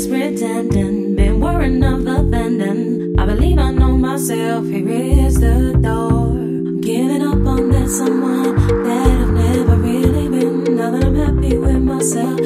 just pretending. Been worrying of offending. I believe I know myself. Here is the door. I'm giving up on that someone that I've never really been. Now that I'm happy with myself,